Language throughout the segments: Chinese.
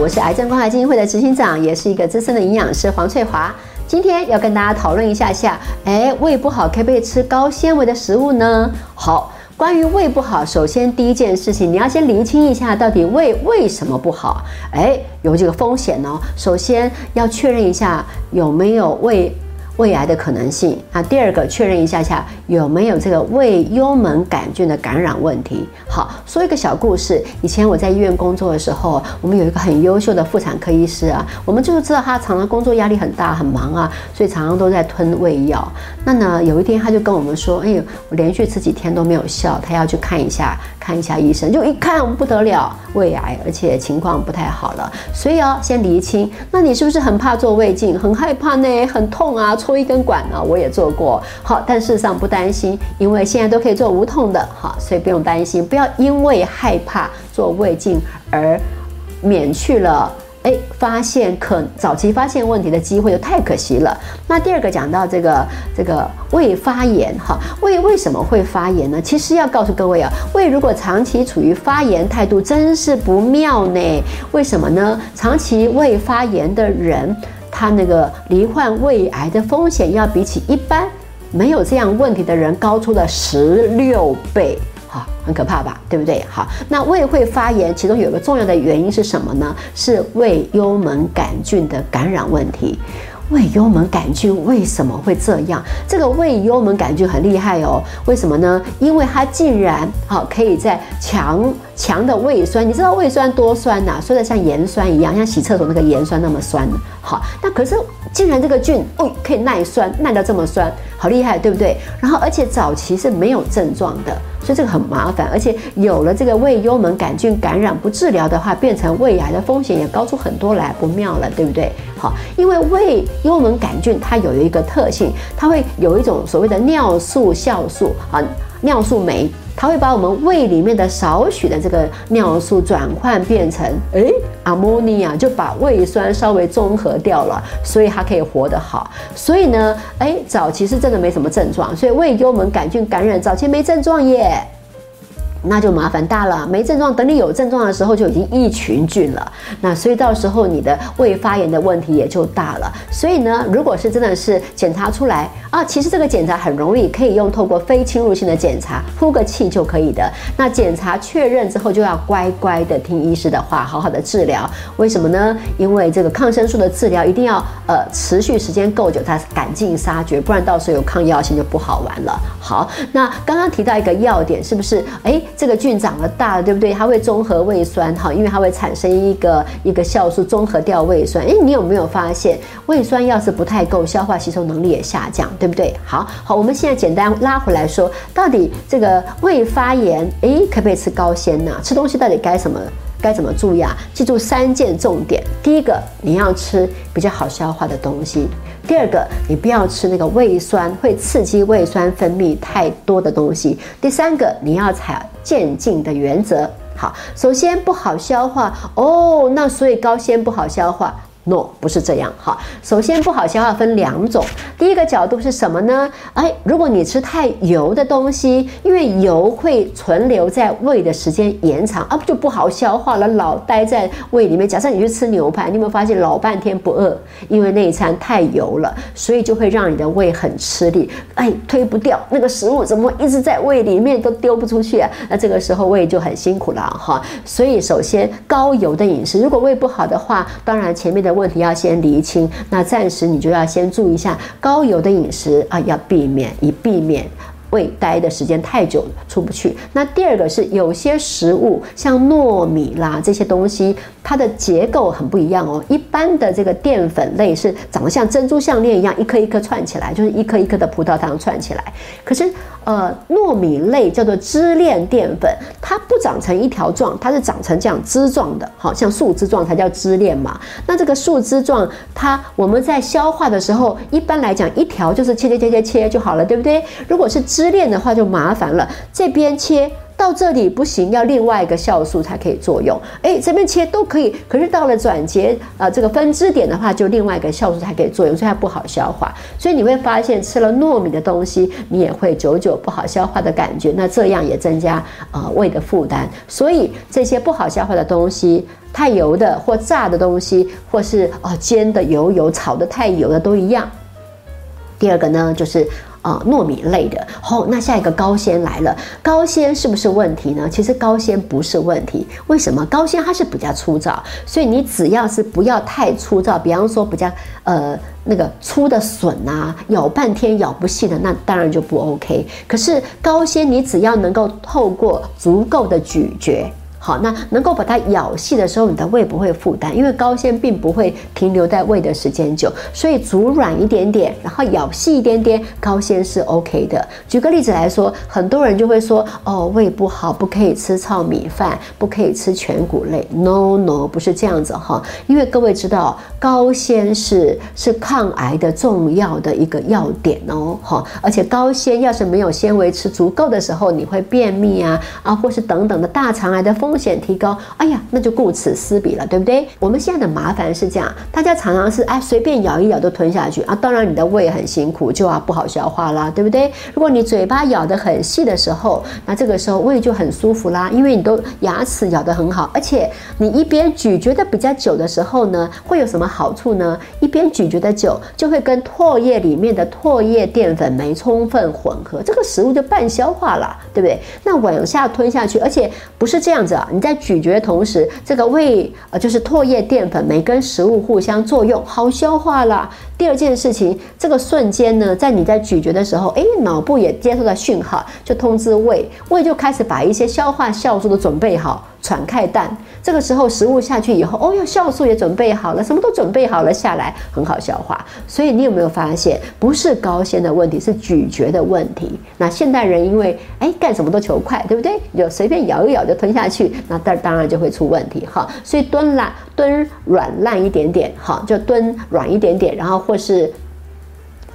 我是癌症关怀基金会的执行长，也是一个资深的营养师黄翠华。今天要跟大家讨论一下下，哎，胃不好可不可以吃高纤维的食物呢？好，关于胃不好，首先第一件事情，你要先厘清一下，到底胃为什么不好？哎，有这个风险哦。首先要确认一下有没有胃。胃癌的可能性啊，第二个确认一下下有没有这个胃幽门杆菌的感染问题。好，说一个小故事。以前我在医院工作的时候，我们有一个很优秀的妇产科医师啊，我们就知道他常常工作压力很大很忙啊，所以常常都在吞胃药。那呢，有一天他就跟我们说：“哎，我连续吃几天都没有效，他要去看一下看一下医生。”就一看不得了，胃癌，而且情况不太好了。所以哦，先厘清，那你是不是很怕做胃镜，很害怕呢？很痛啊？抽一根管呢，我也做过，好，但事实上不担心，因为现在都可以做无痛的，好，所以不用担心，不要因为害怕做胃镜而免去了，哎，发现可早期发现问题的机会，就太可惜了。那第二个讲到这个这个胃发炎，哈，胃为什么会发炎呢？其实要告诉各位啊，胃如果长期处于发炎态度，真是不妙呢。为什么呢？长期胃发炎的人。他那个罹患胃癌的风险要比起一般没有这样问题的人高出了十六倍，哈，很可怕吧？对不对？好，那胃会发炎，其中有个重要的原因是什么呢？是胃幽门杆菌的感染问题。胃幽门杆菌为什么会这样？这个胃幽门杆菌很厉害哦，为什么呢？因为它竟然好可以在强强的胃酸，你知道胃酸多酸呐？酸的像盐酸一样，像洗厕所那个盐酸那么酸。好，那可是竟然这个菌哦可以耐酸，耐到这么酸，好厉害，对不对？然后而且早期是没有症状的。所以这个很麻烦，而且有了这个胃幽门杆菌感染不治疗的话，变成胃癌的风险也高出很多来，不妙了，对不对？好，因为胃幽门杆菌它有一个特性，它会有一种所谓的尿素酵素啊，尿素酶。它会把我们胃里面的少许的这个尿素转换变成诶阿莫尼亚，就把胃酸稍微中和掉了，所以它可以活得好。所以呢，诶，早期是真的没什么症状，所以胃幽门杆菌感染早期没症状耶。那就麻烦大了，没症状，等你有症状的时候就已经一群菌了。那所以到时候你的胃发炎的问题也就大了。所以呢，如果是真的是检查出来啊，其实这个检查很容易，可以用透过非侵入性的检查，呼个气就可以的。那检查确认之后，就要乖乖的听医师的话，好好的治疗。为什么呢？因为这个抗生素的治疗一定要呃持续时间够久，它赶尽杀绝，不然到时候有抗药性就不好玩了。好，那刚刚提到一个要点，是不是？哎。这个菌长得大，对不对？它会中和胃酸，哈，因为它会产生一个一个酵素，中和掉胃酸。诶，你有没有发现，胃酸要是不太够，消化吸收能力也下降，对不对？好好，我们现在简单拉回来说，到底这个胃发炎，诶，可不可以吃高纤呢？吃东西到底该什么？该怎么注意啊？记住三件重点：第一个，你要吃比较好消化的东西；第二个，你不要吃那个胃酸会刺激胃酸分泌太多的东西；第三个，你要采渐进的原则。好，首先不好消化哦，那所以高纤不好消化。no，不是这样哈。首先，不好消化分两种。第一个角度是什么呢？哎，如果你吃太油的东西，因为油会存留在胃的时间延长，啊，不就不好消化了，老待在胃里面。假设你去吃牛排，你有没有发现老半天不饿？因为那一餐太油了，所以就会让你的胃很吃力，哎，推不掉那个食物，怎么一直在胃里面都丢不出去啊？那这个时候胃就很辛苦了哈。所以，首先高油的饮食，如果胃不好的话，当然前面的。问题要先厘清，那暂时你就要先注意一下高油的饮食啊，要避免，以避免胃待的时间太久了出不去。那第二个是有些食物，像糯米啦这些东西。它的结构很不一样哦，一般的这个淀粉类是长得像珍珠项链一样，一颗一颗串起来，就是一颗一颗的葡萄糖串起来。可是，呃，糯米类叫做支链淀粉，它不长成一条状，它是长成这样枝状的，好像树枝状才叫支链嘛。那这个树枝状，它我们在消化的时候，一般来讲一条就是切切切切切就好了，对不对？如果是支失恋的话就麻烦了，这边切。到这里不行，要另外一个酵素才可以作用。哎，这边切都可以，可是到了转结啊这个分支点的话，就另外一个酵素才可以作用，所以它不好消化。所以你会发现吃了糯米的东西，你也会久久不好消化的感觉。那这样也增加呃胃的负担。所以这些不好消化的东西，太油的或炸的东西，或是哦煎的油油、炒的太油的都一样。第二个呢，就是。啊，糯米类的，好，那下一个高纤来了，高纤是不是问题呢？其实高纤不是问题，为什么？高纤它是比较粗糙，所以你只要是不要太粗糙，比方说比较呃那个粗的笋啊，咬半天咬不细的，那当然就不 OK。可是高纤你只要能够透过足够的咀嚼。好，那能够把它咬细的时候，你的胃不会负担，因为高纤并不会停留在胃的时间久，所以煮软一点点，然后咬细一点点，高纤是 OK 的。举个例子来说，很多人就会说，哦，胃不好，不可以吃糙米饭，不可以吃全谷类。No No，不是这样子哈，因为各位知道，高纤是是抗癌的重要的一个要点哦，哈，而且高纤要是没有纤维吃足够的时候，你会便秘啊啊，或是等等的大肠癌的风。风险提高，哎呀，那就顾此失彼了，对不对？我们现在的麻烦是这样，大家常常是哎随便咬一咬都吞下去啊，当然你的胃很辛苦，就啊不好消化啦，对不对？如果你嘴巴咬得很细的时候，那这个时候胃就很舒服啦，因为你都牙齿咬得很好，而且你一边咀嚼的比较久的时候呢，会有什么好处呢？一边咀嚼的久，就会跟唾液里面的唾液淀粉酶充分混合，这个食物就半消化了，对不对？那往下吞下去，而且不是这样子啊。你在咀嚼的同时，这个胃呃就是唾液淀粉酶跟食物互相作用，好消化了。第二件事情，这个瞬间呢，在你在咀嚼的时候，诶，脑部也接收到讯号，就通知胃，胃就开始把一些消化酵素都准备好。喘开蛋，这个时候食物下去以后，哦哟，酵素也准备好了，什么都准备好了下来，很好消化。所以你有没有发现，不是高纤的问题，是咀嚼的问题？那现代人因为哎干什么都求快，对不对？就随便咬一咬就吞下去，那当当然就会出问题哈。所以蹲烂蹲软烂一点点，哈，就蹲软一点点，然后或是。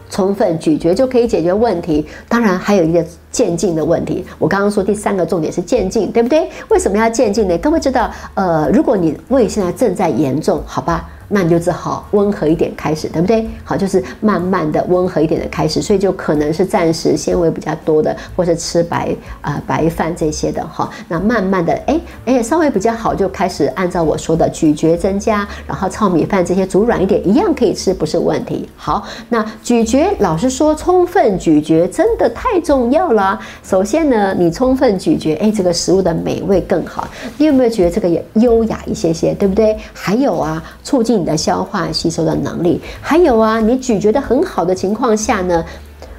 充分咀嚼就可以解决问题，当然还有一个渐进的问题。我刚刚说第三个重点是渐进，对不对？为什么要渐进呢？各位知道，呃，如果你胃现在正在严重，好吧？那你就只好温和一点开始，对不对？好，就是慢慢的温和一点的开始，所以就可能是暂时纤维比较多的，或是吃白啊白饭这些的哈。那慢慢的，哎哎，稍微比较好，就开始按照我说的咀嚼增加，然后糙米饭这些煮软一点，一样可以吃，不是问题。好，那咀嚼，老实说，充分咀嚼真的太重要了。首先呢，你充分咀嚼，哎，这个食物的美味更好。你有没有觉得这个也优雅一些些，对不对？还有啊，促进。你的消化吸收的能力，还有啊，你咀嚼的很好的情况下呢，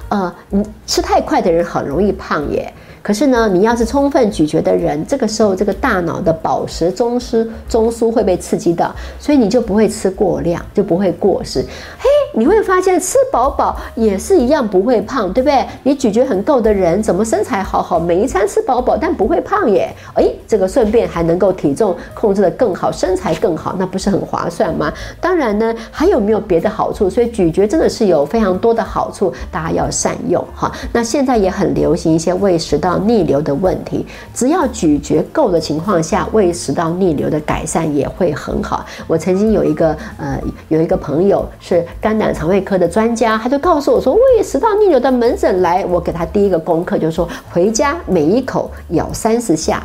呃，你吃太快的人很容易胖耶。可是呢，你要是充分咀嚼的人，这个时候这个大脑的饱食中枢中枢会被刺激到，所以你就不会吃过量，就不会过食。嘿，你会发现吃饱饱也是一样不会胖，对不对？你咀嚼很够的人，怎么身材好好，每一餐吃饱饱，但不会胖耶？哎，这个顺便还能够体重控制的更好，身材更好，那不是很划算吗？当然呢，还有没有别的好处？所以咀嚼真的是有非常多的好处，大家要善用哈。那现在也很流行一些喂食道。逆流的问题，只要咀嚼够的情况下，胃食道逆流的改善也会很好。我曾经有一个呃有一个朋友是肝胆肠胃科的专家，他就告诉我说，胃食道逆流的门诊来，我给他第一个功课就是说，回家每一口咬三十下。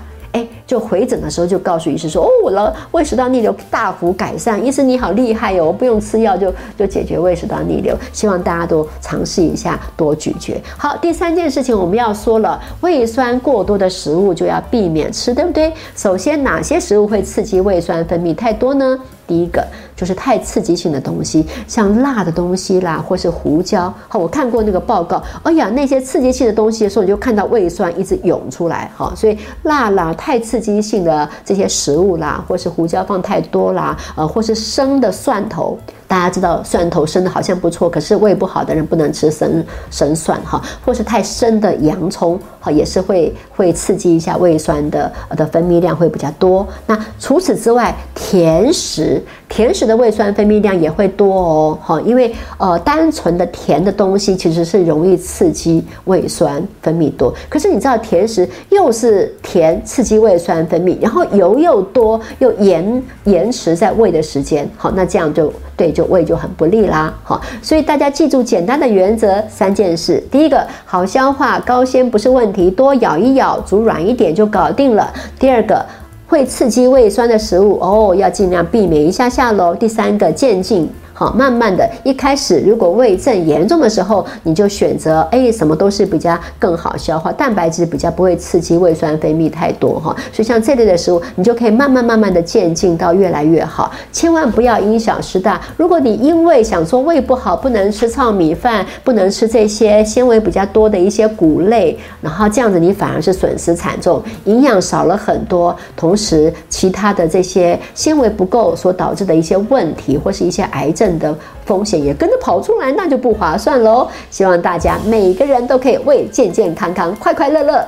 就回诊的时候就告诉医师说，哦，我的胃食道逆流大幅改善，医生你好厉害哟，我不用吃药就就解决胃食道逆流。希望大家都尝试一下，多咀嚼。好，第三件事情我们要说了，胃酸过多的食物就要避免吃，对不对？首先，哪些食物会刺激胃酸分泌太多呢？第一个就是太刺激性的东西，像辣的东西啦，或是胡椒。好，我看过那个报告，哎呀，那些刺激性的东西的时候，你就看到胃酸一直涌出来。哈，所以辣啦、太刺激性的这些食物啦，或是胡椒放太多啦，呃，或是生的蒜头。大家知道蒜头生的好像不错，可是胃不好的人不能吃生生蒜哈，或是太生的洋葱哈，也是会会刺激一下胃酸的的分泌量会比较多。那除此之外，甜食甜食的胃酸分泌量也会多哦哈，因为呃单纯的甜的东西其实是容易刺激胃酸分泌多，可是你知道甜食又是甜刺激胃酸分泌，然后油又多又延延迟在胃的时间，好那这样就。对，就胃就很不利啦，好，所以大家记住简单的原则三件事：第一个，好消化，高纤不是问题，多咬一咬，煮软一点就搞定了；第二个，会刺激胃酸的食物哦，要尽量避免一下下喽；第三个，渐进。好，慢慢的，一开始如果胃症严重的时候，你就选择哎，什么都是比较更好消化，蛋白质比较不会刺激胃酸分泌太多哈。所以像这类的食物，你就可以慢慢慢慢的渐进到越来越好，千万不要因小失大。如果你因为想说胃不好，不能吃糙米饭，不能吃这些纤维比较多的一些谷类，然后这样子你反而是损失惨重，营养少了很多，同时其他的这些纤维不够所导致的一些问题或是一些癌症。的风险也跟着跑出来，那就不划算喽。希望大家每个人都可以为健健康康、快快乐乐。